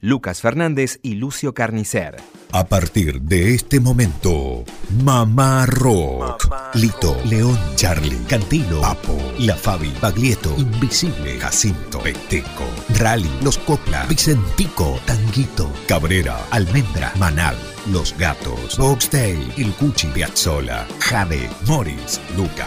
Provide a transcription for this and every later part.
Lucas Fernández y Lucio Carnicer. A partir de este momento, Mamá Rock. Lito, León, Charlie, Cantilo, Apo, La Fabi, Baglietto, Invisible, Jacinto, Peteco, Rally, Los Copla, Vicentico, Tanguito, Cabrera, Almendra, Manal, Los Gatos, Boxdale, El Cuchi, Piazzola, Jade, Morris, Luca,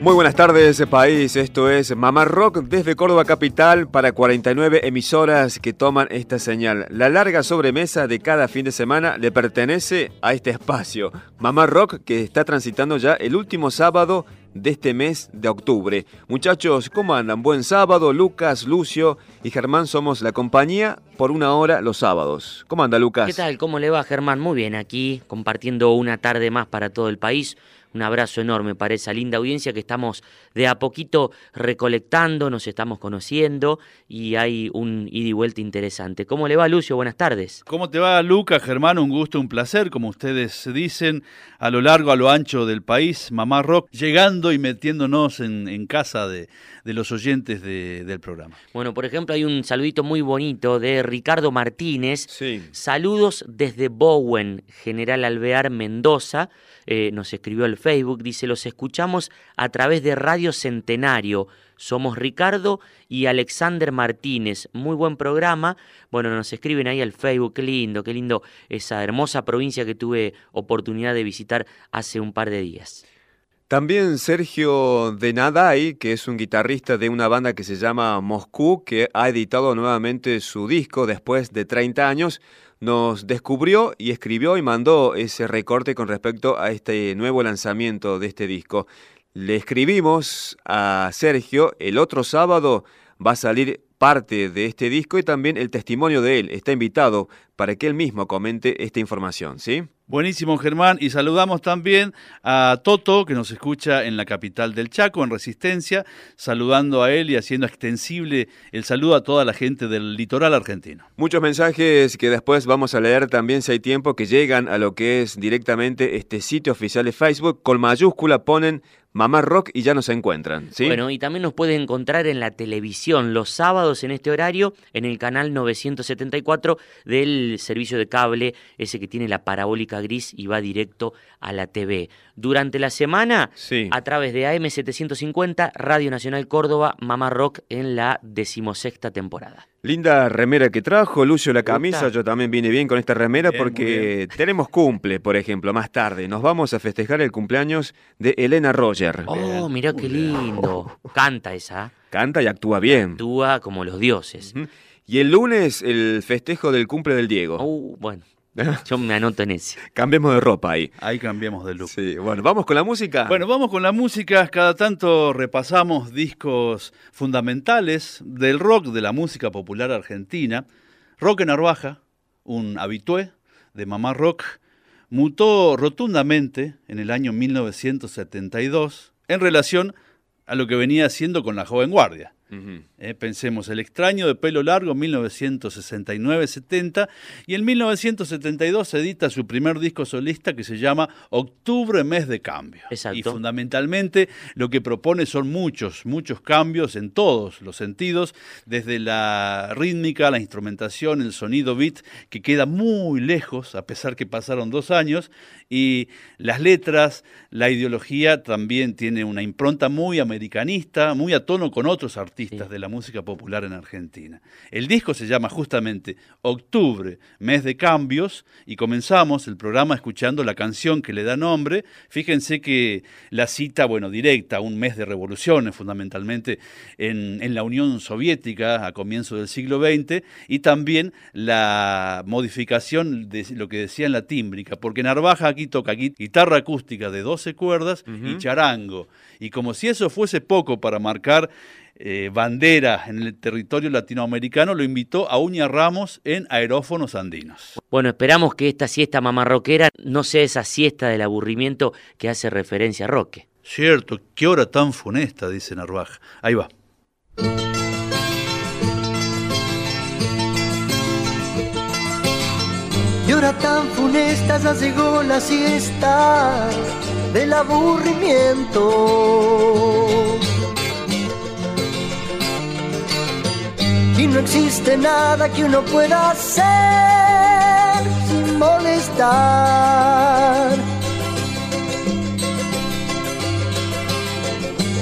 Muy buenas tardes, país. Esto es Mamá Rock desde Córdoba Capital para 49 emisoras que toman esta señal. La larga sobremesa de cada fin de semana le pertenece a este espacio. Mamá Rock que está transitando ya el último sábado de este mes de octubre. Muchachos, ¿cómo andan? Buen sábado. Lucas, Lucio y Germán somos la compañía por una hora los sábados. ¿Cómo anda, Lucas? ¿Qué tal? ¿Cómo le va, Germán? Muy bien, aquí compartiendo una tarde más para todo el país. Un abrazo enorme para esa linda audiencia que estamos de a poquito recolectando, nos estamos conociendo y hay un ida y vuelta interesante. ¿Cómo le va, Lucio? Buenas tardes. ¿Cómo te va, Lucas, Germán? Un gusto, un placer, como ustedes dicen, a lo largo, a lo ancho del país, Mamá Rock, llegando y metiéndonos en, en casa de, de, los oyentes de, del programa. Bueno, por ejemplo, hay un saludito muy bonito de Ricardo Martínez. Sí. Saludos desde Bowen, General Alvear, Mendoza. Eh, nos escribió al Facebook, dice, los escuchamos a través de Radio Centenario. Somos Ricardo y Alexander Martínez. Muy buen programa. Bueno, nos escriben ahí al Facebook. Qué lindo, qué lindo esa hermosa provincia que tuve oportunidad de visitar hace un par de días. También Sergio Denaday, que es un guitarrista de una banda que se llama Moscú, que ha editado nuevamente su disco después de 30 años, nos descubrió y escribió y mandó ese recorte con respecto a este nuevo lanzamiento de este disco. Le escribimos a Sergio, el otro sábado va a salir parte de este disco y también el testimonio de él. Está invitado para que él mismo comente esta información, ¿sí? Buenísimo, Germán. Y saludamos también a Toto, que nos escucha en la capital del Chaco, en Resistencia, saludando a él y haciendo extensible el saludo a toda la gente del litoral argentino. Muchos mensajes que después vamos a leer también, si hay tiempo, que llegan a lo que es directamente este sitio oficial de Facebook. Con mayúscula ponen Mamá Rock y ya nos encuentran. Bueno, y también nos pueden encontrar en la televisión los sábados en este horario en el canal 974 del servicio de cable, ese que tiene la parabólica gris y va directo a la TV. Durante la semana, Sí. a través de AM750, Radio Nacional Córdoba, Mamá Rock en la decimosexta temporada. Linda remera que trajo, Lucio la ¿Te camisa, yo también vine bien con esta remera Bien, porque tenemos cumple, por ejemplo, más tarde. Nos vamos a festejar el cumpleaños de Elena Roger. Oh, mirá qué lindo. Canta esa, Canta y actúa bien. actúa como los dioses. Y el lunes el festejo del cumple del Diego. Uh, bueno, yo me anoto en ese. Cambiemos de ropa ahí. Ahí cambiamos de look. Sí, bueno, vamos con la música. Bueno, vamos con la música. Cada tanto repasamos discos fundamentales del rock, de la música popular argentina. Roque Narvaja, un habitué de Mamá Rock, mutó rotundamente en el año 1972 en relación a lo que venía haciendo con la joven guardia. Ujú. Eh, pensemos, El extraño de pelo largo, 1969-70, y en 1972 edita su primer disco solista que se llama Octubre, mes de cambio. Exacto. Y fundamentalmente lo que propone son muchos, muchos cambios en todos los sentidos, desde la rítmica, la instrumentación, el sonido beat, que queda muy lejos, a pesar que pasaron dos años, y las letras, la ideología también tiene una impronta muy americanista, muy a tono con otros artistas artistas de la música popular en Argentina. El disco se llama justamente Octubre, mes de cambios, y comenzamos el programa escuchando la canción que le da nombre. Fíjense que la cita, bueno, directa, un mes de revoluciones fundamentalmente en, en la Unión Soviética a comienzos del siglo XX, y también la modificación de lo que decía en la tímbrica, porque Narvaja aquí toca guitarra acústica de 12 cuerdas y charango. Y como si eso fuese poco para marcar eh, bandera en el territorio latinoamericano, lo invitó a Uña Ramos en Aerófonos Andinos. Bueno, esperamos que esta siesta mamarroquera no sea esa siesta del aburrimiento que hace referencia a Roque. Cierto, qué hora tan funesta, dice Narvaja. Ahí va. Y hora tan funesta ya llegó la siesta del aburrimiento. Y no existe nada que uno pueda hacer sin molestar.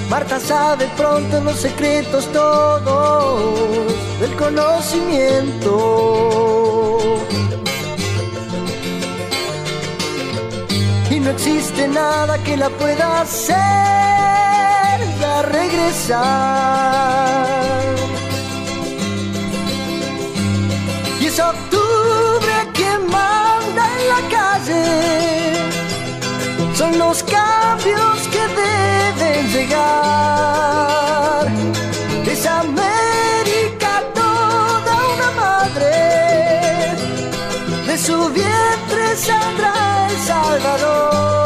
Marta sabe pronto los secretos todos del conocimiento. Y no existe nada que la pueda hacer ya regresar. Son los cambios que deben llegar. Es América toda una madre. De su vientre saldrá el Salvador.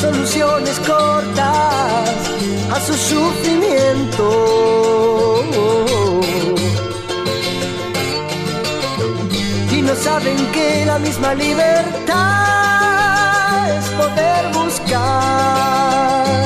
Soluciones cortas a su sufrimiento. no saben que la misma libertad es poder buscar.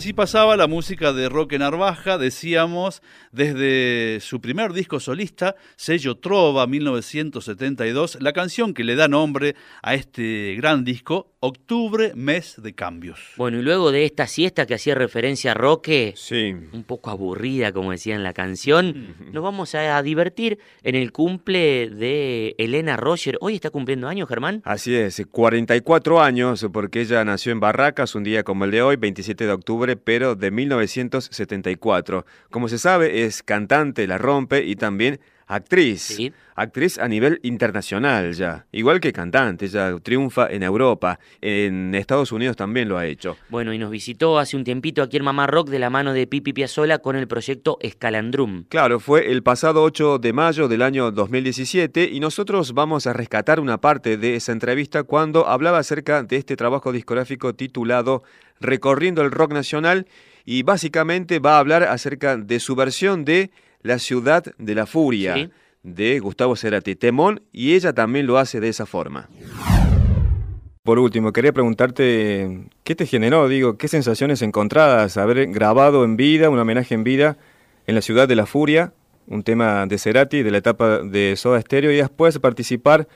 Así pasaba la música de Roque Narvaja, decíamos, desde su primer disco solista, sello Trova 1972, la canción que le da nombre a este gran disco, Octubre, mes de cambios. Bueno, y luego de esta siesta que hacía referencia a Roque, Sí. un poco aburrida, como decía en la canción, nos vamos a divertir en el cumple de Elena Roger. Hoy está cumpliendo años, Germán. Así es, 44 años, porque ella nació en Barracas un día como el de hoy, 27 de octubre, de 1974. Como se sabe, es cantante, la rompe y también actriz. Sí. Actriz a nivel internacional ya, igual que cantante, ella triunfa en Europa, en Estados Unidos también lo ha hecho. Bueno, y nos visitó hace un tiempito aquí en Mamá Rock de la mano de Pipi Piazzola con el proyecto Escalandrum. Claro, fue el pasado 8 de mayo del año 2017 y nosotros vamos a rescatar una parte de esa entrevista cuando hablaba acerca de este trabajo discográfico titulado Recorriendo el Rock Nacional y básicamente va a hablar acerca de su versión de La Ciudad de la Furia Sí. de Gustavo Cerati Temón y ella también lo hace de esa forma. Por último, quería preguntarte, ¿qué te generó, digo, qué sensaciones encontradas haber grabado en vida, un homenaje en vida en la ciudad de la furia, un tema de Cerati de la etapa de Soda Stereo y después participar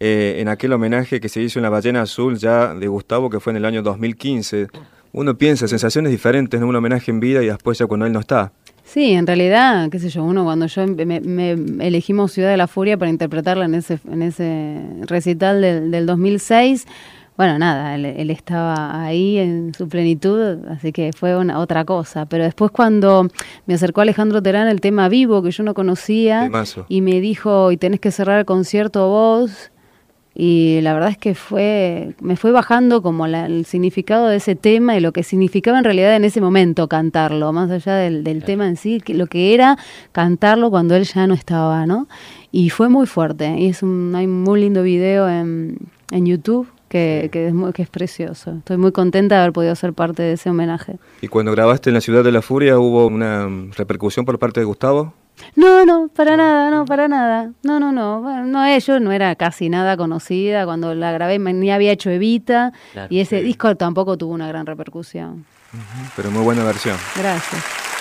eh, en aquel homenaje que se hizo en la Ballena Azul ya de Gustavo que fue en el año 2015? Uno piensa sensaciones diferentes en un homenaje en vida y después ya cuando él no está. Sí, en realidad, qué sé yo, uno cuando yo me, me elegimos Ciudad de la Furia para interpretarla en ese, en ese recital del, del 2006, bueno, nada, él, él estaba ahí en su plenitud, así que fue una, otra cosa. Pero después cuando me acercó Alejandro Terán el tema vivo, que yo no conocía, Temazo. y me dijo, y tenés que cerrar el concierto vos, y la verdad es que fue, me fue bajando como la- el significado de ese tema y lo que significaba en realidad en ese momento cantarlo, más allá del, del tema en sí, que lo que era cantarlo cuando él ya no estaba, ¿no? Y fue muy fuerte. Y es un, hay un muy lindo video en, en YouTube que, que es muy- que es precioso. Estoy muy contenta de haber podido ser parte de ese homenaje. ¿Y cuando grabaste en la ciudad de la furia hubo una repercusión por parte de Gustavo? No, no, para nada, no, para nada. No, no, no. Bueno, no, eh, yo no era casi nada conocida. Cuando la grabé ni había hecho Evita. Claro. y ese disco tampoco tuvo una gran repercusión. Pero muy buena versión. Gracias.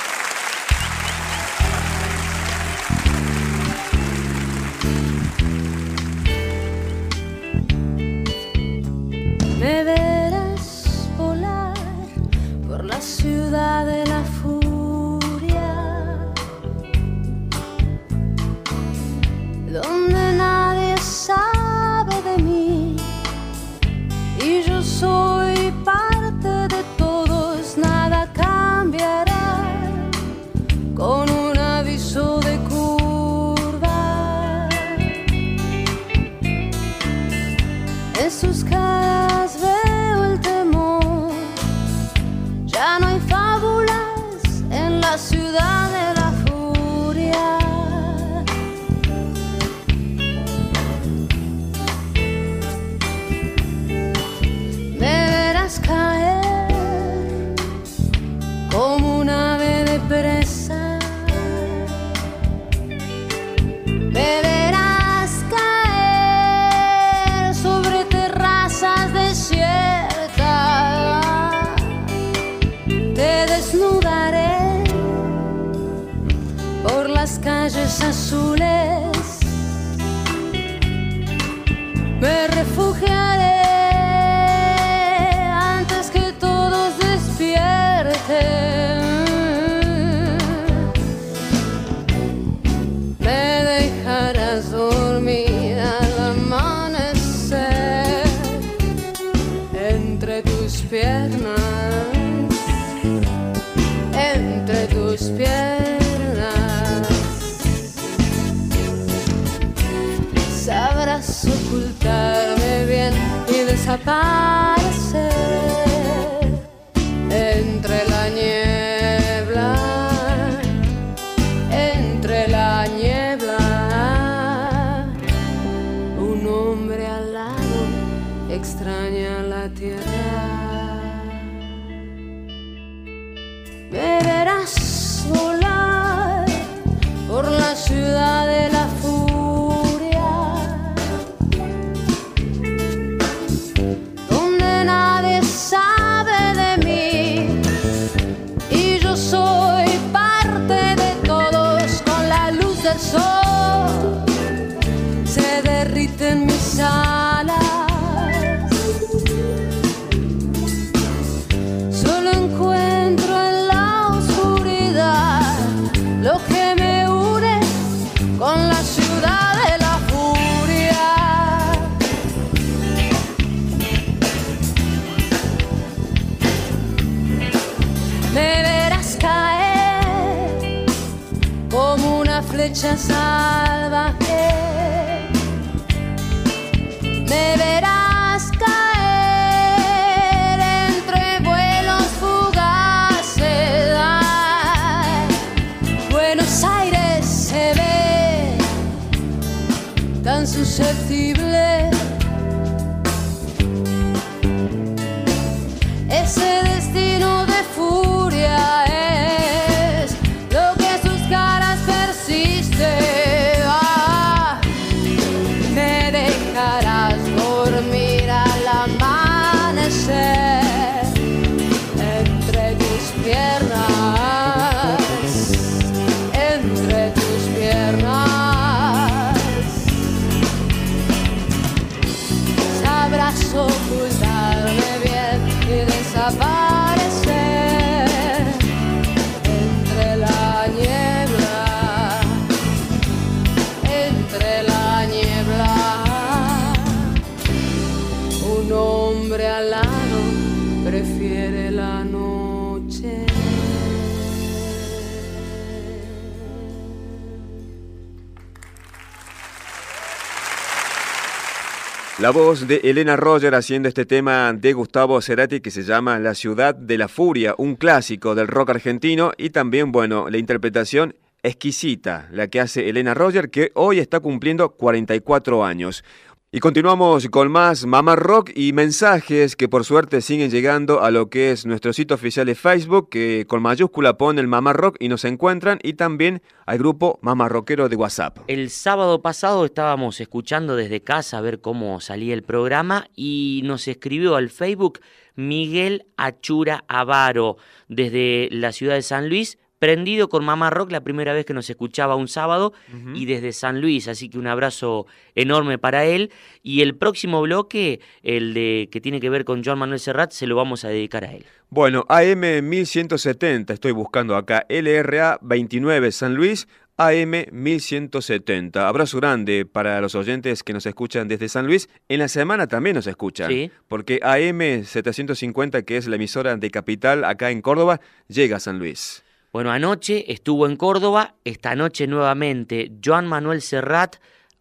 La voz de Elena Roger haciendo este tema de Gustavo Cerati que se llama La ciudad de la furia, un clásico del rock argentino y también, bueno, la interpretación exquisita, la que hace Elena Roger que hoy está cumpliendo 44 años. Y continuamos con más Mamá Rock y mensajes que por suerte siguen llegando a lo que es nuestro sitio oficial de Facebook, que con mayúscula pone el Mamá Rock y nos encuentran, y también al grupo Mamá Rockero de WhatsApp. El sábado pasado estábamos escuchando desde casa a ver cómo salía el programa y nos escribió al Facebook Miguel Achura Avaro desde la ciudad de San Luis, prendido con Mamá Rock la primera vez que nos escuchaba un sábado y desde San Luis, así que un abrazo enorme para él y el próximo bloque, el de que tiene que ver con Joan Manuel Serrat, se lo vamos a dedicar a él. Bueno, AM 1170, estoy buscando acá, LRA 29 San Luis, AM 1170. Abrazo grande para los oyentes que nos escuchan desde San Luis. En la semana también nos escuchan, Sí. porque AM 750, que es la emisora de Capital acá en Córdoba, llega a San Luis. Bueno, anoche estuvo en Córdoba, esta noche nuevamente Joan Manuel Serrat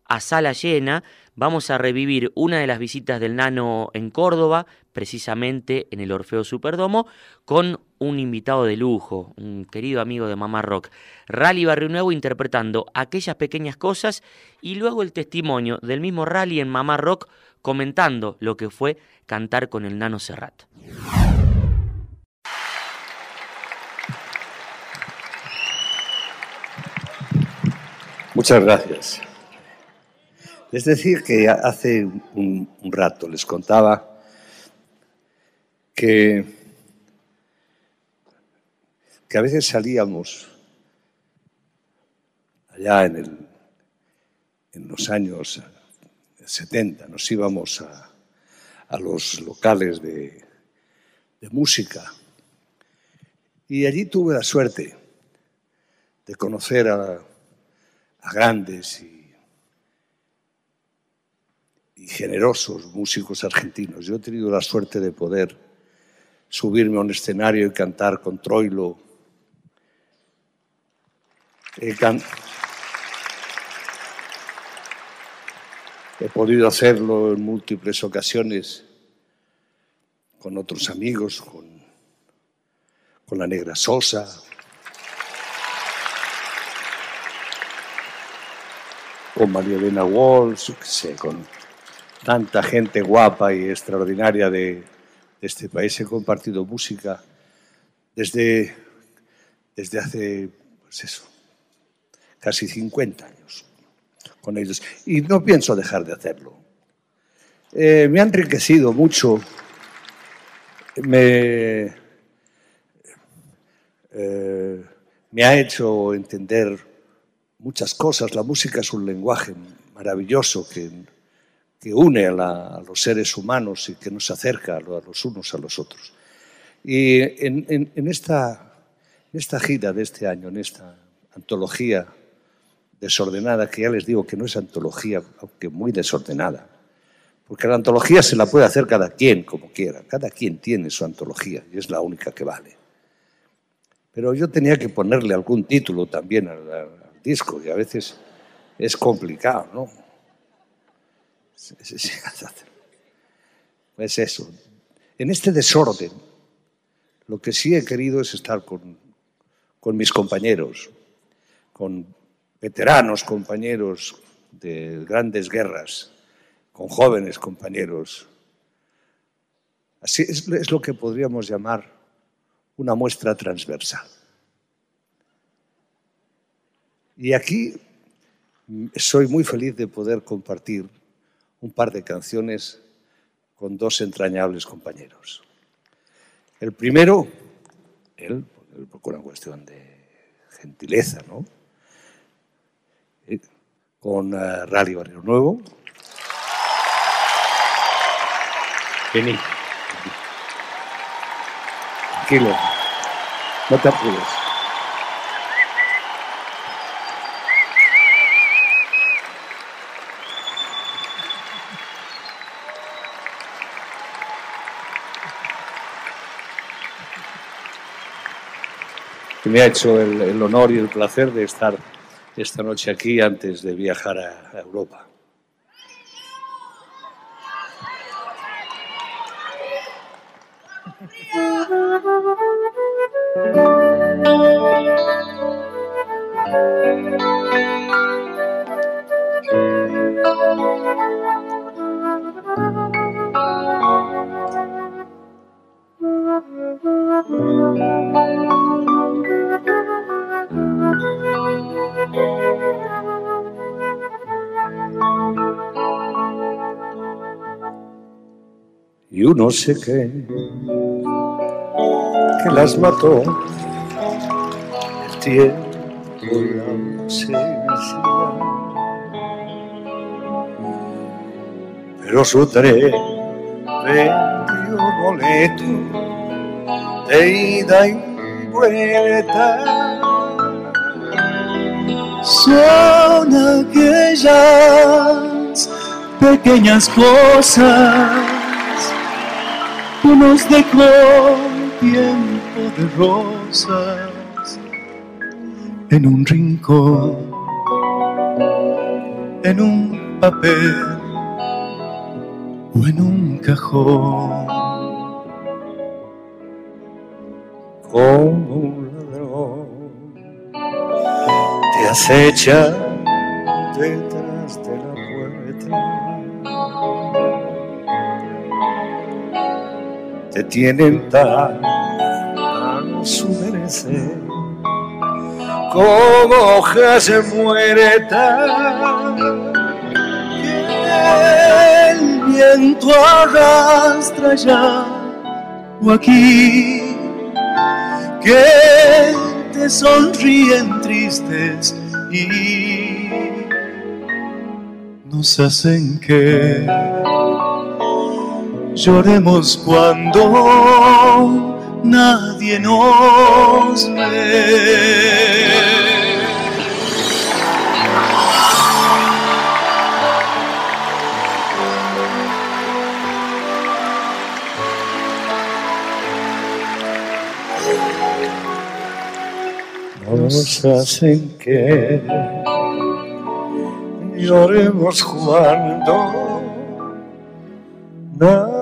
a sala llena. Vamos a revivir una de las visitas del Nano en Córdoba, precisamente en el Orfeo Superdomo, con un invitado de lujo, un querido amigo de Mamá Rock. Rally Barrio Nuevo interpretando aquellas pequeñas cosas y luego el testimonio del mismo Rally en Mamá Rock comentando lo que fue cantar con el Nano Serrat. Muchas gracias. Es decir, que hace un, rato les contaba que, que a veces salíamos allá en, en los años 70, nos íbamos a, a los locales de, de música y allí tuve la suerte de conocer a, a grandes y, generosos músicos argentinos. Yo he tenido la suerte de poder subirme a un escenario y cantar con Troilo. He, podido hacerlo en múltiples ocasiones con otros amigos, con la Negra Sosa, con María Elena Walsh, qué sé, con tanta gente guapa y extraordinaria de, de este país. He compartido música desde, desde hace, pues eso, casi 50 años con ellos. Y no pienso dejar de hacerlo. Eh, me ha enriquecido mucho. Me, eh, me ha hecho entender muchas cosas. La música es un lenguaje maravilloso que, une a, la- a los seres humanos y que nos acerca a, lo- a los unos a los otros. Y en, esta, esta gira de este año, en esta antología desordenada, que ya les digo que no es antología, aunque muy desordenada, porque la antología se la puede hacer cada quien como quiera, cada quien tiene su antología y es la única que vale. Pero yo tenía que ponerle algún título también al, al disco y a veces es complicado, ¿no? Pues eso. En este desorden, lo que sí he querido es estar con, con mis compañeros, con veteranos compañeros de grandes guerras, con jóvenes compañeros. Así es, es lo que podríamos llamar una muestra transversal. Y aquí soy muy feliz de poder compartir un par de canciones con dos entrañables compañeros. El primero, él, por una cuestión de gentileza, ¿no? Eh, con uh, Rally Barrio Nuevo. Vení. Tranquilo. No te apures. Me ha hecho el, honor y el placer de estar esta noche aquí antes de viajar a Europa. Y uno sé qué, que las mató el tiempo y la ausencia. Pero su tren boleto de ida y vuelta. Son aquellas pequeñas cosas nos dejó tiempo de rosas en un rincón, en un papel o en un cajón. Como un ladrón te acecha detrás te tienen tan a su merecer. Como hojas se muere el viento arrastra ya o aquí que te sonríen tristes y nos hacen que lloremos cuando nadie nos ve. Nos hacen que lloremos cuando nadie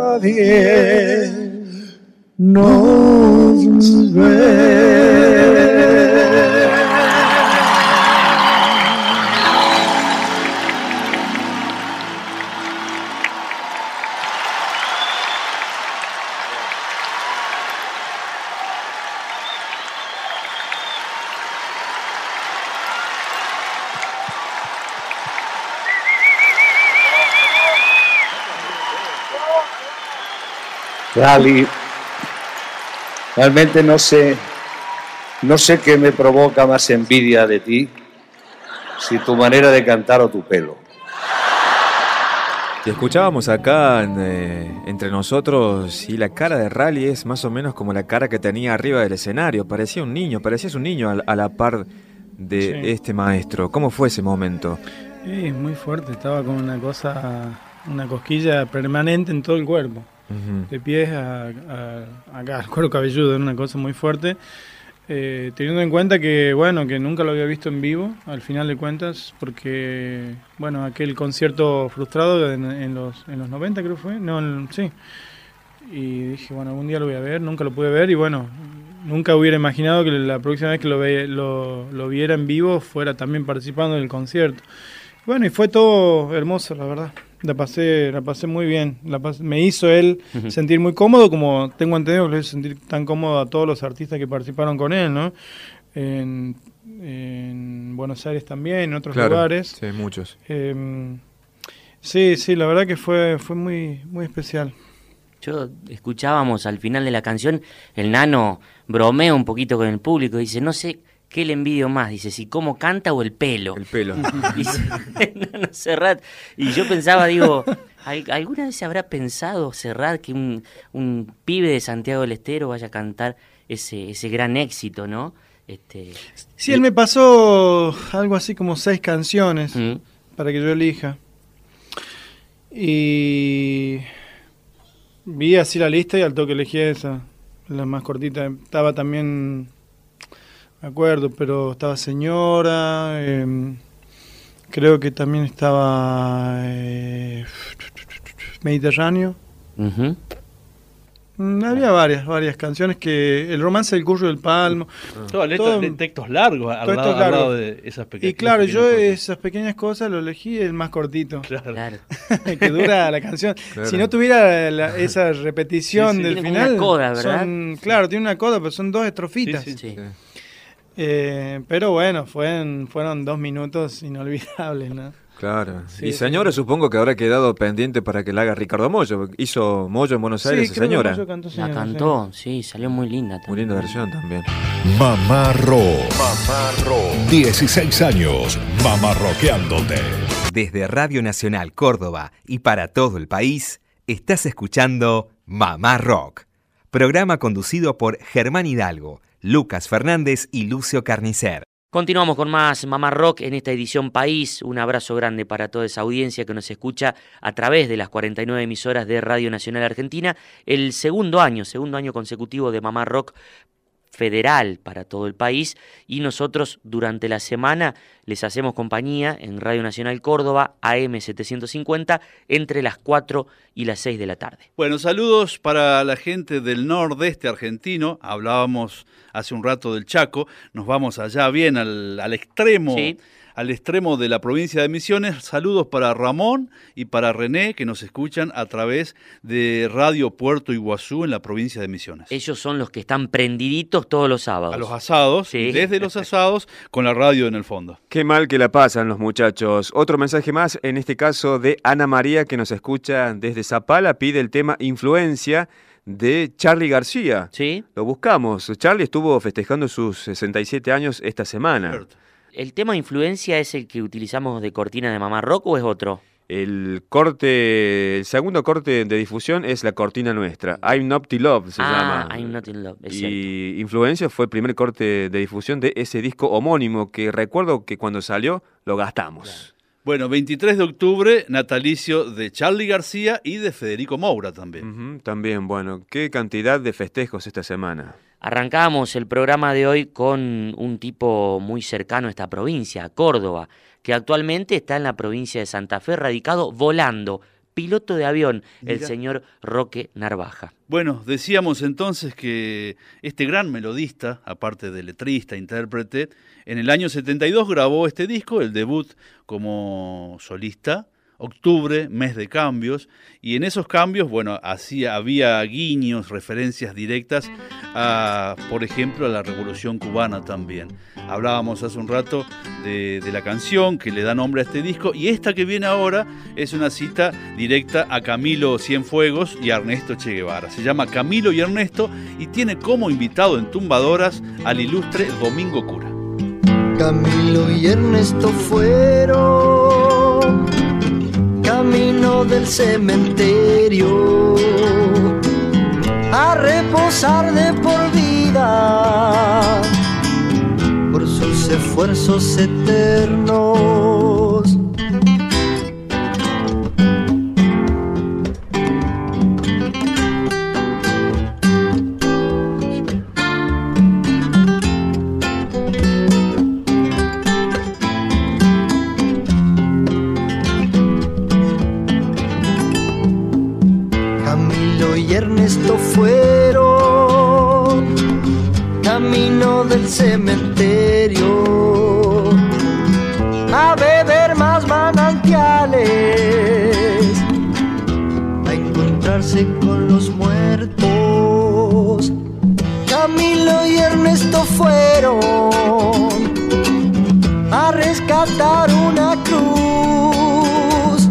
nos ve. Rally, realmente no sé, no sé qué me provoca más envidia de ti, si tu manera de cantar o tu pelo. Te escuchábamos acá eh, entre nosotros y la cara de Rally es más o menos como la cara que tenía arriba del escenario. Parecía un niño, parecías un niño a, la par de este maestro. ¿Cómo fue ese momento? Sí, muy fuerte. Estaba con una cosa, una cosquilla permanente en todo el cuerpo de pies a, acá al cuero cabelludo, una cosa muy fuerte. Eh, teniendo en cuenta que, bueno, que nunca lo había visto en vivo, al final de cuentas, porque, bueno, aquel concierto frustrado en, en los, en los 90 creo que fue, no, sí. Y dije, bueno, algún día lo voy a ver, nunca lo pude ver y bueno, nunca hubiera imaginado que la próxima vez que lo, ve- lo, lo viera en vivo fuera también participando del concierto. Bueno, y fue todo hermoso, la verdad. La pasé, la pasé muy bien. La pas- me hizo él sentir muy cómodo, como tengo entendido que lo hizo sentir tan cómodo a todos los artistas que participaron con él, ¿no? En, en Buenos Aires también, en otros Claro, lugares. sí, muchos. Eh, sí, sí, la verdad que fue, fue muy, muy especial. Yo escuchábamos al final de la canción, el nano bromea un poquito con el público, dice, no sé qué le envidio más, dice, si cómo canta o el pelo. El pelo. Dice Serrat. Y yo pensaba, digo, ¿al- ¿alguna vez se habrá pensado Serrat que un, un pibe de Santiago del Estero vaya a cantar ese, ese gran éxito, ¿no? Este, Sí, él me pasó algo así como seis canciones Mm. para que yo elija. Y vi así la lista y al toque elegí esa, la más cortita. Estaba también, me acuerdo, pero estaba Señora, em, creo que también estaba eh, Mediterráneo. Mm, Había varias, varias canciones que el romance del curso del palmo. Letras todo- de textos largos al, todo lado, al largo. lado de esas pequeñas Y claro, yo esas pequeñas cosas lo elegí el más cortito. Claro. que dura la canción. Claro. Si no tuviera la- esa repetición Sí, sí. del Tiene final. una coda, ¿verdad? son- claro, tiene una coda, pero son dos estrofitas. Sí, Sí. Eh, pero bueno, fueron, fueron dos minutos inolvidables, ¿no? Claro. Sí, y sí. señora, supongo que habrá quedado pendiente para que la haga Ricardo Mollo. Hizo Mollo en Buenos Aires, Sí, creo que señora. Cantó La cantó, sí, salió muy linda. Muy también. linda versión también. Mamá Rock. Mamá Rock. 16 años. Mamá Rockeándote. Desde Radio Nacional Córdoba y para todo el país, estás escuchando Mamá Rock, programa conducido por Germán Hidalgo, Lucas Fernández y Lucio Carnicer. Continuamos con más Mamá Rock en esta edición País. Un abrazo grande para toda esa audiencia que nos escucha a través de las 49 emisoras de Radio Nacional Argentina. El segundo año, segundo año consecutivo de Mamá Rock federal para todo el país y nosotros durante la semana les hacemos compañía en Radio Nacional Córdoba AM 750 entre las 4 y las 6 de la tarde. Bueno, saludos para la gente del nordeste argentino. Hablábamos hace un rato del Chaco. Nos vamos allá bien al, al extremo. Sí. Al extremo de la provincia de Misiones. Saludos para Ramón y para René que nos escuchan a través de Radio Puerto Iguazú en la provincia de Misiones. Ellos son los que están prendiditos todos los sábados. A los asados, Sí. y desde los asados con la radio en el fondo. Qué mal que la pasan los muchachos. Otro mensaje más, en este caso de Ana María, que nos escucha desde Zapala, pide el tema Influencia de Charlie García. ¿Sí? Lo buscamos. Charlie estuvo festejando sus 67 años esta semana. Cierto. ¿El tema influencia es el que utilizamos de cortina de Mamá Rock o es otro? El corte, el segundo corte de difusión es la cortina nuestra. I'm Not to Love se ah, llama. I'm not in love, es cierto. y Influencia fue el primer corte de difusión de ese disco homónimo que recuerdo que cuando salió lo gastamos. Bueno, 23 de octubre, natalicio de Charlie García y de Federico Moura también. También, bueno, qué cantidad de festejos esta semana. Arrancamos el programa de hoy con un tipo muy cercano a esta provincia, Córdoba, que actualmente está en la provincia de Santa Fe, radicado volando, piloto de avión, el señor Roque Narvaja. Bueno, decíamos entonces que este gran melodista, aparte de letrista, intérprete, en el año 72 grabó este disco, el debut como solista, octubre, mes de cambios, y en esos cambios, bueno, hacía, había guiños, referencias directas a, por ejemplo, a la Revolución Cubana también. Hablábamos hace un rato de, de la canción que le da nombre a este disco, y esta que viene ahora es una cita directa a Camilo Cienfuegos y a Ernesto Che Guevara. Se llama Camilo y Ernesto y tiene como invitado en Tumbadoras al ilustre Domingo Cura. Camilo y Ernesto fueron camino del cementerio a reposar de por vida por sus esfuerzos eternos. esto fueron camino del cementerio a beber más manantiales, a encontrarse con los muertos. Camilo y Ernesto fueron a rescatar una cruz,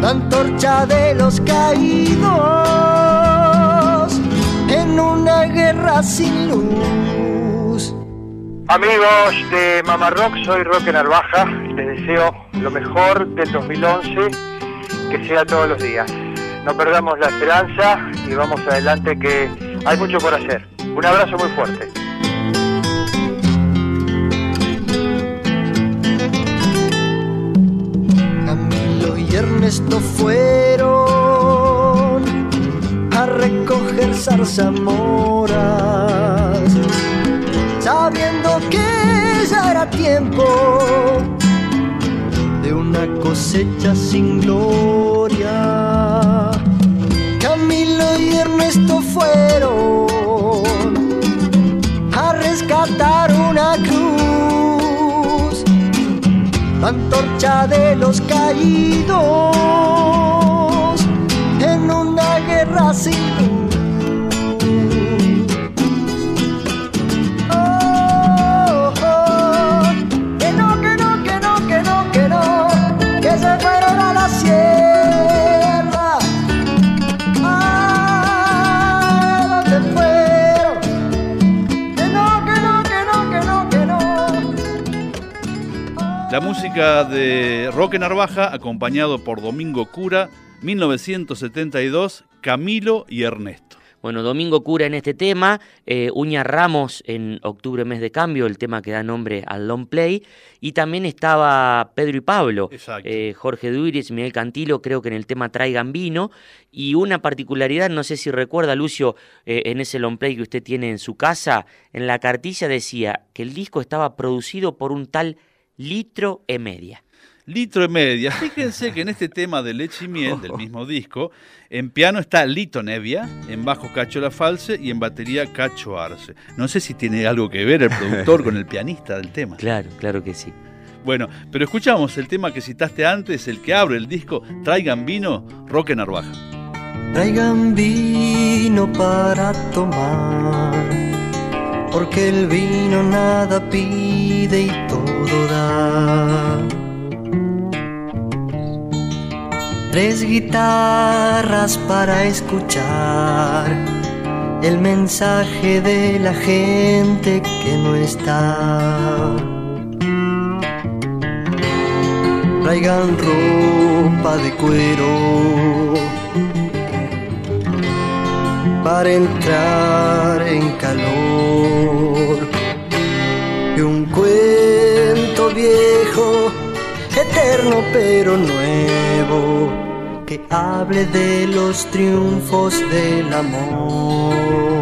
la antorcha de los caídos. Sin luz. Amigos de Mamá Rock, soy Roque Narvaja. Les deseo lo mejor del 2011, que sea todos los días. No perdamos la esperanza y vamos adelante que hay mucho por hacer. Un abrazo muy fuerte. Camilo y Ernesto fueron zarzamoras, sabiendo que ya era tiempo de una cosecha sin gloria. Camilo y Ernesto fueron a rescatar una cruz, antorcha de los caídos en una guerra sin La música de Roque Narvaja, acompañado por Domingo Cura, 1972, Camilo y Ernesto. Bueno, Domingo Cura en este tema, eh, Uña Ramos en Octubre Mes de Cambio, el tema que da nombre al long play, y también estaba Pedro y Pablo, eh, Jorge Duiris, Miguel Cantilo, creo que en el tema Traigan Vino, y una particularidad, no sé si recuerda Lucio, eh, en ese long play que usted tiene en su casa, en la cartilla decía que el disco estaba producido por un tal Litro e Media. Litro y media. Fíjense que en este tema de Leche y Miel, del mismo disco, en piano está Lito Nevia, en bajo Cacho La False y en batería Cacho Arce. No sé si tiene algo que ver el productor con el pianista del tema. Claro, claro que sí. Bueno, pero escuchamos el tema que citaste antes, el que abre el disco, Traigan Vino, Roque Narvaja. Traigan vino para tomar, porque el vino nada pide y todo da. Tres guitarras para escuchar el mensaje de la gente que no está. Traigan ropa de cuero para entrar en calor. Y un cuento viejo, eterno pero nuevo, que hable de los triunfos del amor.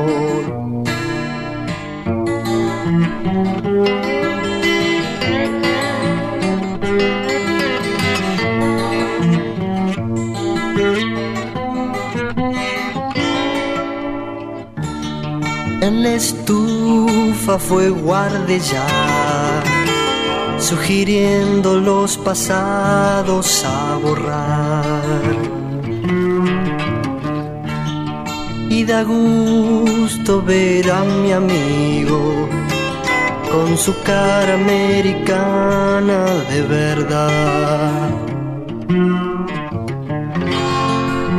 En la estufa fue guarde ya, sugiriendo los pasados a borrar. Y da gusto ver a mi amigo con su cara americana de verdad.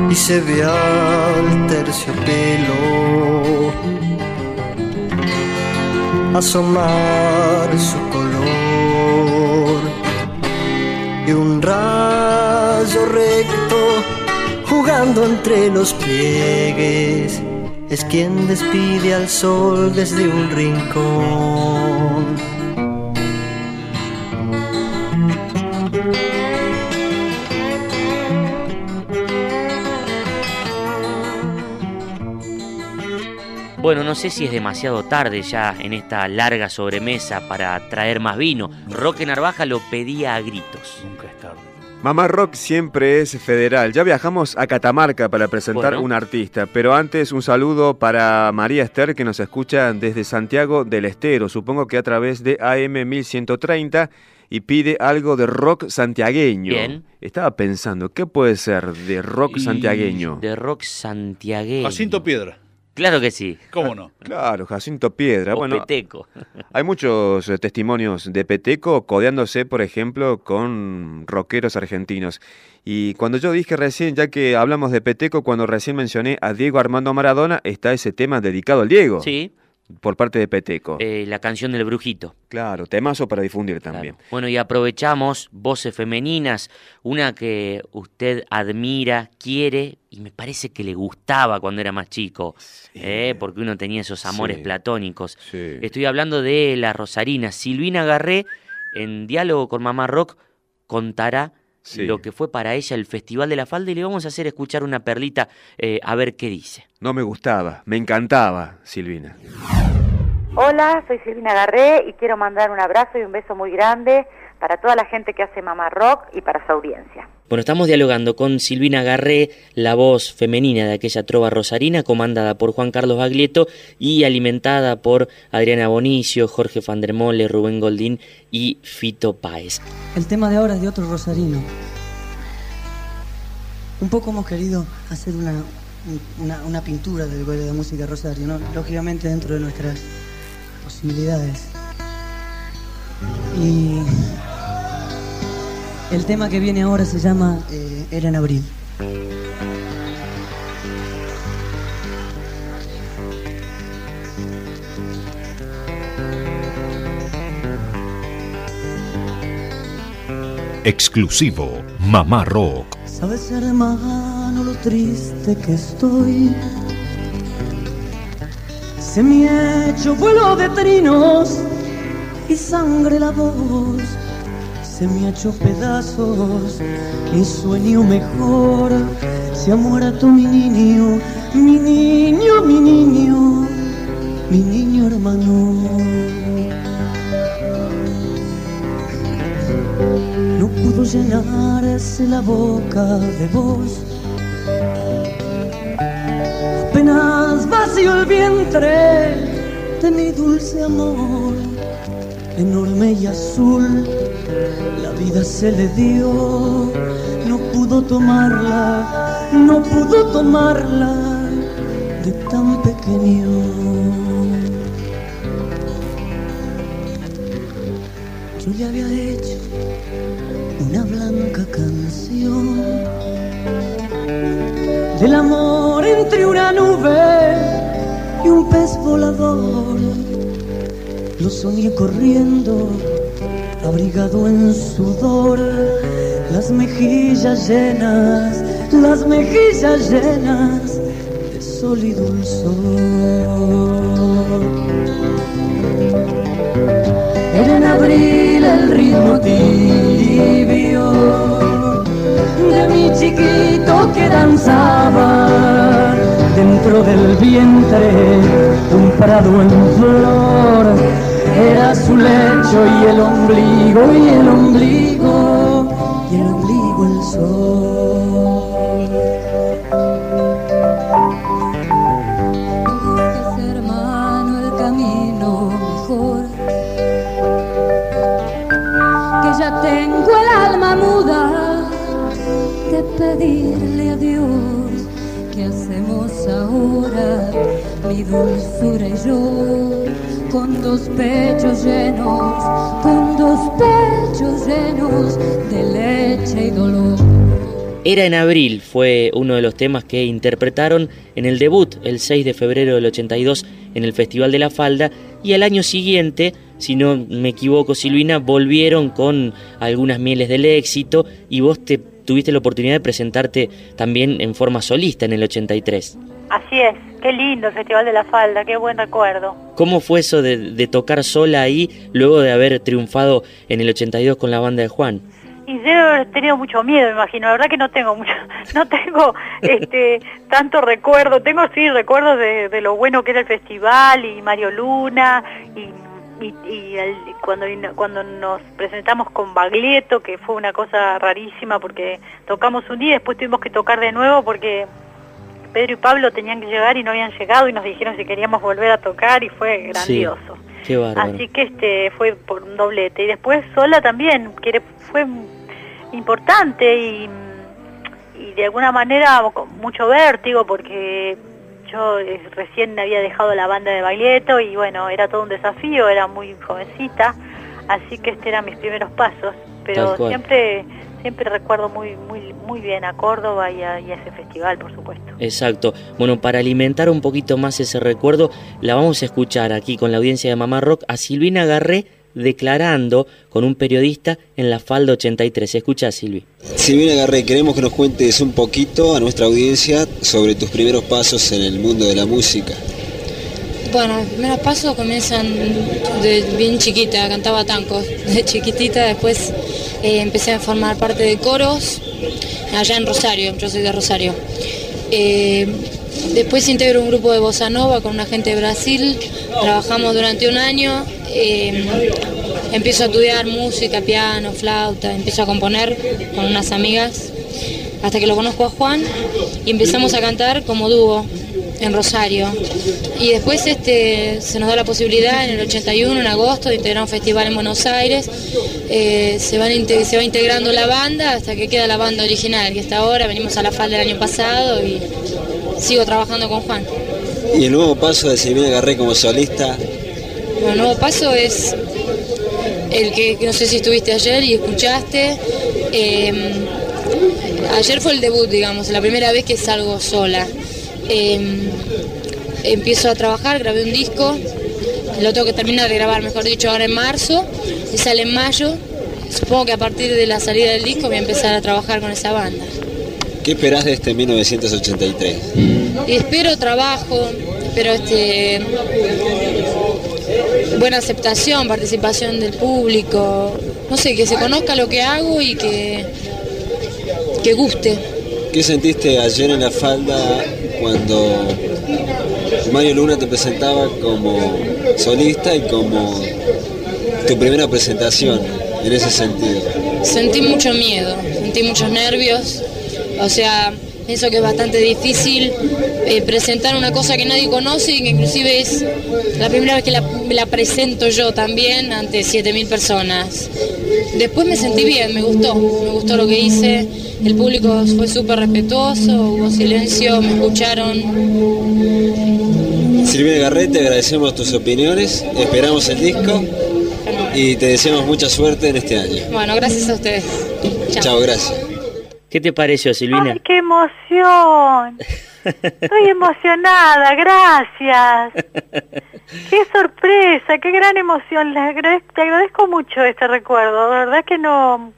Y se ve al terciopelo asomar su color y un rayo recto jugando entre los pliegues es quien despide al sol desde un rincón. Bueno, no sé si es demasiado tarde ya en esta larga sobremesa para traer más vino. Roque Narvaja lo pedía a gritos. Nunca es tarde. Mamá Rock siempre es federal. Ya viajamos a Catamarca para presentar Bueno. un artista, pero antes un saludo para María Esther que nos escucha desde Santiago del Estero, supongo que a través de AM 1130 y pide algo de rock santiagueño. Bien. Estaba pensando, ¿qué puede ser de rock Y santiagueño? De rock santiagueño. Jacinto Piedra. Claro que sí. ¿Cómo no? Claro, Jacinto Piedra. O bueno, Peteco. hay muchos eh, testimonios de Peteco codeándose, por ejemplo, con rockeros argentinos. Y cuando yo dije recién, ya que hablamos de Peteco, cuando recién mencioné a Diego Armando Maradona, está ese tema dedicado al Diego. Sí. Por parte de Peteco. Eh, la canción del brujito. Claro, temazo para difundir también. Bueno, y aprovechamos voces femeninas, una que usted admira, quiere y me parece que le gustaba cuando era más chico, ¿eh? porque uno tenía esos amores Sí. platónicos. Sí. Estoy hablando de la Rosarina. Silvina Garré, en diálogo con Mamá Rock, contará Sí. lo que fue para ella el Festival de la Falda y le vamos a hacer escuchar una perlita eh, a ver qué dice. No me gustaba, me encantaba, Silvina. Hola, soy Silvina Garré y quiero mandar un abrazo y un beso muy grande para toda la gente que hace Mamá Rock y para su audiencia. Bueno, estamos dialogando con Silvina Garré, la voz femenina de aquella trova rosarina, comandada por Juan Carlos Baglietto y alimentada por Adriana Bonicio, Jorge van der Mole, Rubén Goldín y Fito Páez. El tema de ahora es de otro rosarino. Un poco hemos querido hacer una, una, pintura del de la música rosario. Lógicamente dentro de nuestras posibilidades. Y el tema que viene ahora se llama eh, Era en abril. Exclusivo Mamá Rock. Sabes, hermano, lo triste que estoy. Se me ha hecho vuelo de trinos y sangre la voz. Se me ha hecho pedazos y sueño mejor. Se ha muerto mi niño, mi niño, mi niño, mi niño hermano. no pudo llenarse la boca de voz. Apenas vacío el vientre de mi dulce amor, enorme y azul, la vida se le dio, no pudo tomarla, no pudo tomarla de tan pequeño. Yo le había hecho una blanca canción del amor entre una nube y un pez volador. Lo soñé corriendo, abrigado en sudor, las mejillas llenas, las mejillas llenas de sol y dulzor. Era en abril el ritmo tibio de mi chiquito que danzaba dentro del vientre de un prado en flor. Era su lecho y el ombligo y el ombligo Era en abril fue uno de los temas que interpretaron en el debut el 6 de febrero del 82 en el Festival de la Falda y al año siguiente, si no me equivoco Silvina, volvieron con algunas mieles del éxito y vos te tuviste la oportunidad de presentarte también en forma solista en el 83. Así es, qué lindo el Festival de la Falda, qué buen recuerdo. ¿Cómo fue eso de, de tocar sola ahí luego de haber triunfado en el 82 con la banda de Juan? Y debe haber tenido mucho miedo, me imagino. La verdad que no tengo mucho, no tengo este tanto recuerdo. Tengo sí recuerdos de, de lo bueno que era el festival y Mario Luna y y, y el- cuando, cuando nos presentamos con Baglietto, que fue una cosa rarísima porque tocamos un día y después tuvimos que tocar de nuevo porque Pedro y Pablo tenían que llegar y no habían llegado y nos dijeron si queríamos volver a tocar y fue grandioso. Qué. Así que este fue por un doblete. Y después sola también, que fue importante y, y de alguna manera con mucho vértigo porque yo eh, recién había dejado la banda de Baglietto y bueno, era todo un desafío, era muy jovencita, así que este eran mis primeros pasos. Pero siempre siempre recuerdo muy muy muy bien a Córdoba y a, y a ese festival, por supuesto. Exacto. Bueno, para alimentar un poquito más ese recuerdo, la vamos a escuchar aquí con la audiencia de Mamá Rock a Silvina Garré declarando con un periodista en la Falda 83. Escucha, Silvi. Silvina Garré, queremos que nos cuentes un poquito a nuestra audiencia sobre tus primeros pasos en el mundo de la música. Bueno, mis primeros pasos comienzan de bien chiquita, cantaba tancos de chiquitita, después eh, empecé a formar parte de coros allá en Rosario, yo soy de Rosario. Eh, después integro un grupo de bossa nova con una gente de Brasil, trabajamos durante un año, eh, empiezo a estudiar música, piano, flauta, empiezo a componer con unas amigas hasta que lo conozco a Juan y empezamos a cantar como dúo en Rosario. Y después este, se nos da la posibilidad en el 81, en agosto, de integrar un festival en Buenos Aires. Eh, se, van se va integrando la banda hasta que queda la banda original, que hasta ahora venimos a la falda del año pasado y sigo trabajando con Juan. Y el nuevo paso de Silvina Garré como solista, Bueno, el nuevo paso es el que, no sé si estuviste ayer y escuchaste. eh, ayer fue el debut, digamos, la primera vez que salgo sola. Eh, empiezo a trabajar, grabé un disco, lo tengo que terminar de grabar, mejor dicho, ahora en marzo, y sale en mayo. Supongo que a partir de la salida del disco voy a empezar a trabajar con esa banda. ¿Qué esperás de este 1983? Y espero trabajo, espero este buena aceptación, participación del público, no sé, que se conozca lo que hago y que, que guste. ¿Qué sentiste ayer en la falda cuando Mario Luna te presentaba como solista y como tu primera presentación en ese sentido? Sentí mucho miedo, sentí muchos nervios, o sea, pienso que es bastante difícil eh, presentar una cosa que nadie conoce y que inclusive es la primera vez que la, la presento yo también ante 7.000 personas. Después me sentí bien, me gustó, me gustó lo que hice, el público fue súper respetuoso, hubo silencio, me escucharon. Silvina Garré, te agradecemos tus opiniones, esperamos el disco y te deseamos mucha suerte en este año. Bueno, gracias a ustedes. Chao, gracias. ¿Qué te pareció, Silvina? ¡Ay, qué emoción! Estoy emocionada, gracias. ¡Qué sorpresa, qué gran emoción! Le agradezco, te agradezco mucho este recuerdo, de verdad que no...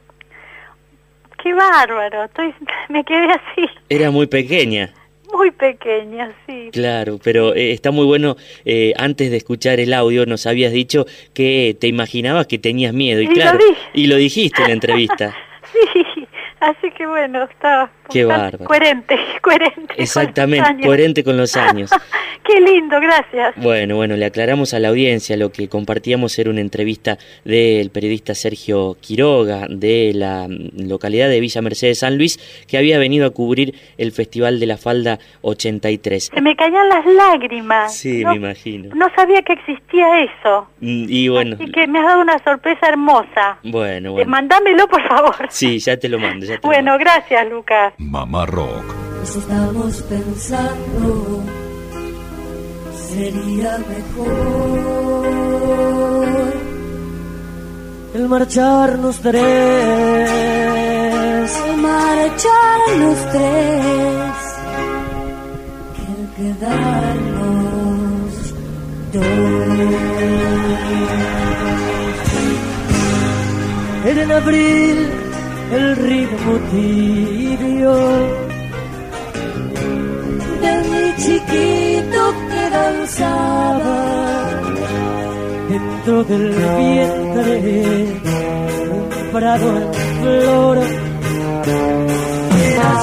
¡Qué bárbaro! Estoy, me quedé así, Era muy pequeña. muy pequeña, sí. Claro, pero eh, está muy bueno. eh, antes de escuchar el audio nos habías dicho que te imaginabas que tenías miedo. Y, Y lo claro, dije. y lo dijiste en la entrevista. Sí, así que bueno, está, Qué bárbaro. coherente, coherente. Exactamente, con coherente con los años. Qué lindo, gracias. Bueno, bueno, le aclaramos a la audiencia lo que compartíamos era una entrevista del periodista Sergio Quiroga de la localidad de Villa Mercedes San Luis que había venido a cubrir el Festival de la Falda 83. Se me caían las lágrimas. Sí, no, me imagino. no sabía que existía eso. Mm, Y bueno, Así que me has dado una sorpresa hermosa. bueno, Eh, bueno. Mándamelo, por favor. Sí, ya te lo mando. Ya te lo Bueno, gracias, Lucas. Mamá Rock. Pues estamos pensando sería mejor el marcharnos tres. el marcharnos tres que el quedarnos dos. En abril el ritmo tibio de mi chiquito que danzaba dentro del vientre un prado en flor. Era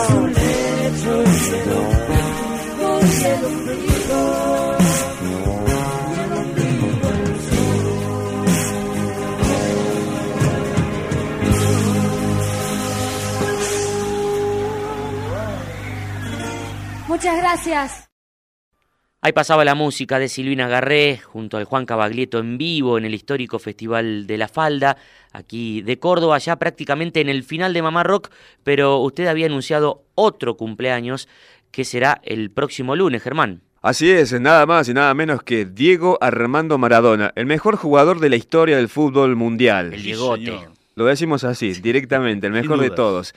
Muchas gracias. Ahí pasaba la música de Silvina Garré junto al Juan Cabaglieto en vivo en el histórico Festival de la Falda, aquí de Córdoba, ya prácticamente en el final de Mamá Rock, pero usted había anunciado otro cumpleaños que será el próximo lunes, Germán. Así es, nada más y nada menos que Diego Armando Maradona, el mejor jugador de la historia del fútbol mundial. El Diegote. Lo decimos así, directamente, el mejor de todos.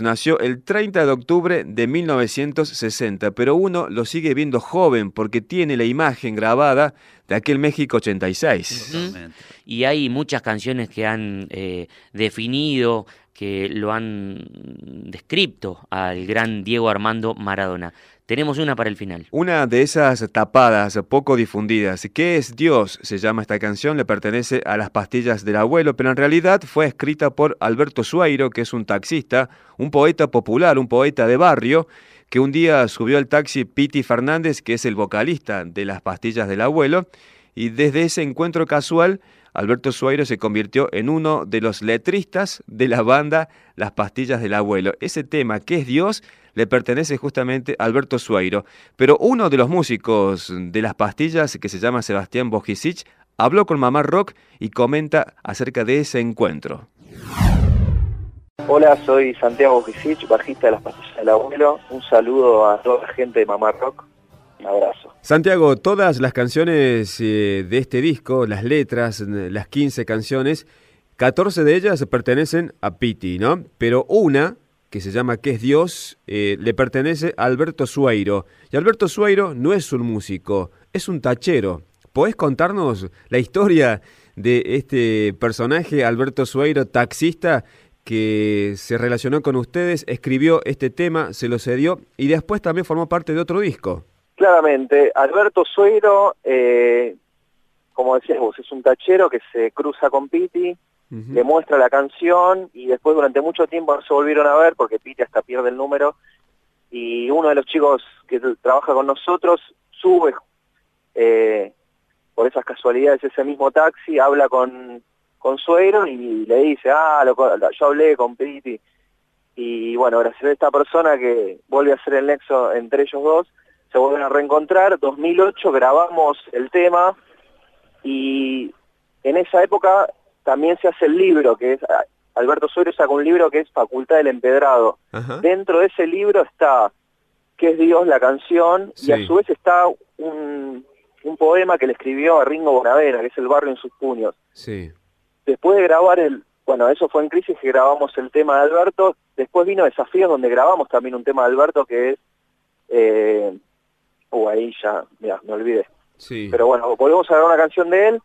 Nació el 30 de octubre de 1960, pero uno lo sigue viendo joven porque tiene la imagen grabada de aquel México 86. Ujú. Y hay muchas canciones que han eh, definido, que lo han descripto al gran Diego Armando Maradona. Tenemos una para el final. Una de esas tapadas poco difundidas, ¿Qué es Dios? Se llama esta canción, le pertenece a las pastillas del abuelo, pero en realidad fue escrita por Alberto Suairo, que es un taxista, un poeta popular, un poeta de barrio, que un día subió al taxi Piti Fernández, que es el vocalista de las pastillas del abuelo, y desde ese encuentro casual, Alberto Suairo se convirtió en uno de los letristas de la banda Las Pastillas del Abuelo. Ese tema, ¿qué es Dios? Le pertenece justamente a Alberto Suairo. Pero uno de los músicos de Las Pastillas, que se llama Sebastián Bojicic, habló con Mamá Rock y comenta acerca de ese encuentro. Hola, soy Santiago Gisich, bajista de las pastillas del abuelo. Un saludo a toda la gente de Mamá Rock. Un abrazo. Santiago, todas las canciones eh, de este disco, las letras, las 15 canciones, 14 de ellas pertenecen a Piti, ¿no? Pero una, que se llama ¿Qué es Dios?, eh, le pertenece a Alberto Suairo. Y Alberto Suairo no es un músico, es un tachero. ¿Podés contarnos la historia de este personaje, Alberto Suairo, taxista, que se relacionó con ustedes, escribió este tema, se lo cedió y después también formó parte de otro disco? Claramente, Alberto Suero, eh, como decías vos, es un tachero que se cruza con Piti, le muestra la canción y después durante mucho tiempo no se volvieron a ver porque Piti hasta pierde el número. Y uno de los chicos que trabaja con nosotros sube eh, por esas casualidades ese mismo taxi, habla con, con Suero y le dice, ah, lo- yo hablé con Piti y bueno, gracias a esta persona que vuelve a hacer el nexo entre ellos dos, se vuelven a reencontrar, 2008 grabamos el tema y en esa época también se hace el libro, que es, Alberto Suero saca un libro que es Facultad del Empedrado. Dentro de ese libro está ¿Qué es Dios? la canción y a su vez está un, un poema que le escribió a Ringo Bonavera, que es El barrio en sus puños. Sí. Después de grabar el, bueno, eso fue en Crisis que grabamos el tema de Alberto, después vino Desafíos donde grabamos también un tema de Alberto que es, eh, uh, ahí ya, mira, me olvidé. Sí. Pero bueno, volvemos a grabar una canción de él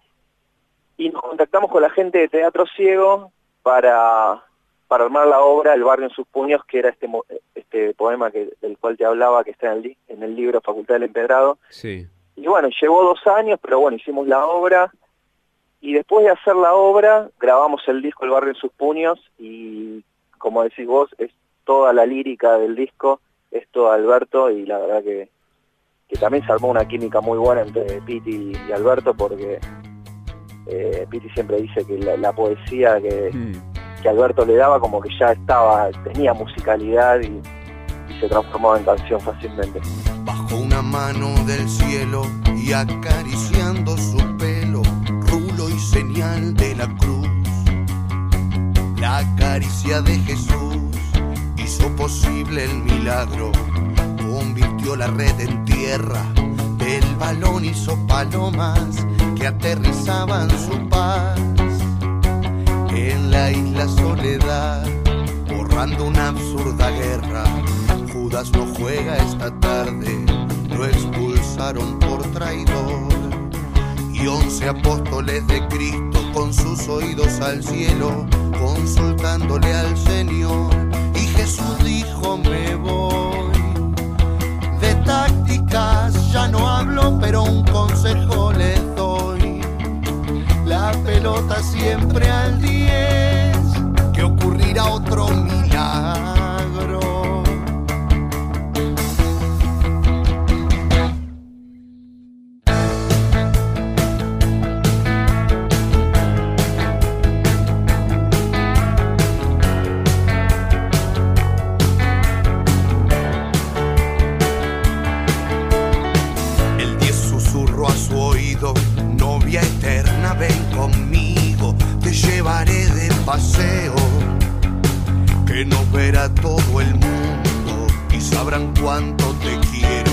y nos contactamos con la gente de Teatro Ciego para, para armar la obra El barrio en sus puños, que era este, este poema que, del cual te hablaba, que está en el, en el libro Facultad del Empedrado. Sí. Y bueno, llevó dos años, pero bueno, hicimos la obra. Y después de hacer la obra, grabamos el disco El barrio en sus puños y, como decís vos, es toda la lírica del disco, es todo Alberto y la verdad que, que también se armó una química muy buena entre Piti y Alberto porque eh, Piti siempre dice que la, la poesía que, que Alberto le daba como que ya estaba, tenía musicalidad y, y se transformaba en canción fácilmente. Bajo una mano del cielo y acariciando su pelo, rulo y señal de la cruz. La caricia de Jesús hizo posible el milagro, convirtió la red en tierra, del balón hizo palomas aterrizaban su paz en la isla soledad, borrando una absurda guerra. Judas no juega esta tarde, lo expulsaron por traidor. Y once apóstoles de Cristo con sus oídos al cielo, consultándole al Señor. Y Jesús dijo, me voy. De tácticas ya no hablo, pero un consejo les doy. La pelota siempre al 10, que ocurrirá otro milagro. Paseo, que nos verá todo el mundo y sabrán cuánto te quiero.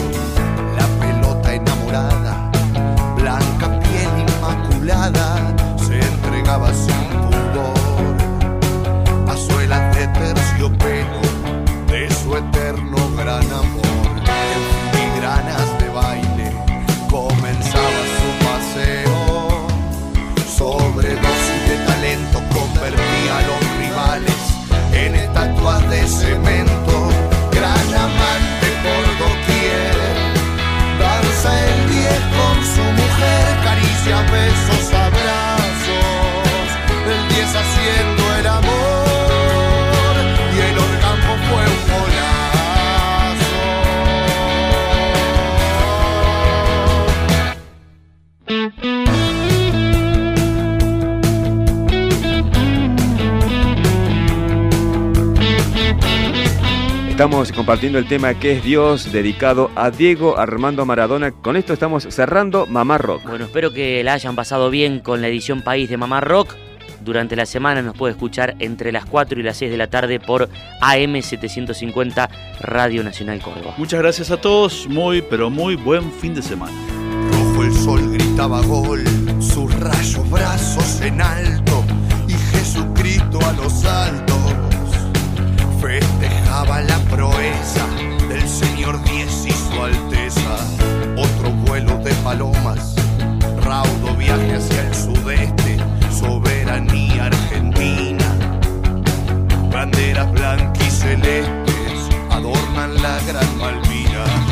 La pelota enamorada, blanca piel inmaculada, se entregaba sin pudor a suelas de terciopelo de su eterno Estamos compartiendo el tema que es Dios, dedicado a Diego Armando Maradona. Con esto estamos cerrando Mamá Rock. Bueno, espero que la hayan pasado bien con la edición País de Mamá Rock. Durante la semana nos puede escuchar entre las 4 y las 6 de la tarde por AM750 Radio Nacional Córdoba. Muchas gracias a todos, muy pero muy buen fin de semana. Rojo el sol gritaba gol, sus rayos brazos en alto y Jesucristo a los altos festejaba la proeza del señor Diez y su Alteza. Otro vuelo de palomas, raudo viaje hacia el sudeste, soberanía argentina. Banderas blancas y celestes adornan la gran Malvina.